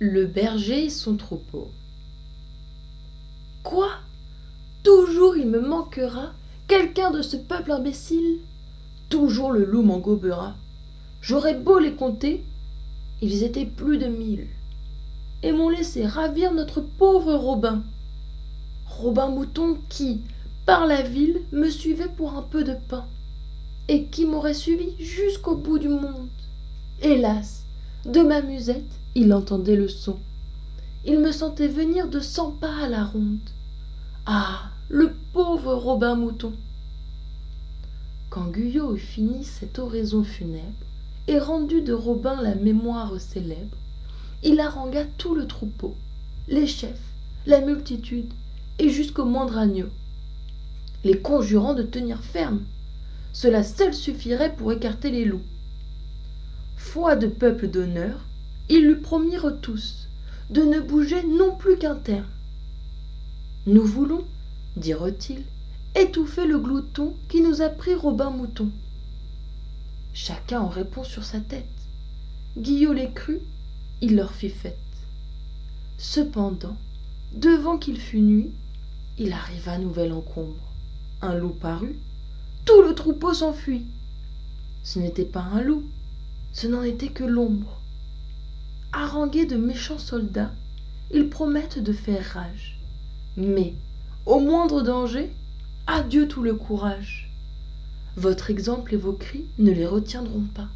Le berger et son troupeau. Quoi? Toujours il me manquera quelqu'un de ce peuple imbécile? Toujours le loup m'en gobera. J'aurais beau les compter, ils étaient plus de mille, et m'ont laissé ravir notre pauvre Robin. Robin Mouton qui, par la ville, me suivait pour un peu de pain, et qui m'aurait suivi jusqu'au bout du monde. Hélas, de ma musette, il entendait le son. Il me sentait venir de cent pas à la ronde. Ah, le pauvre Robin Mouton Quand Guyot eut fini cette oraison funèbre, et rendu de Robin la mémoire célèbre, il harangua tout le troupeau, les chefs, la multitude, et jusqu'au moindre agneau, les conjurant de tenir ferme. Cela seul suffirait pour écarter les loups. Foi de peuple d'honneur, ils lui promirent tous de ne bouger non plus qu'un terme. Nous voulons, dirent-ils, étouffer le glouton qui nous a pris Robin Mouton. Chacun en répond sur sa tête. Guillot les crut, il leur fit fête. Cependant, devant qu'il fût nuit, il arriva nouvel encombre. Un loup parut, tout le troupeau s'enfuit. Ce n'était pas un loup, ce n'en était que l'ombre. Harangués de méchants soldats, ils promettent de faire rage. Mais, au moindre danger, adieu tout le courage. Votre exemple et vos cris ne les retiendront pas.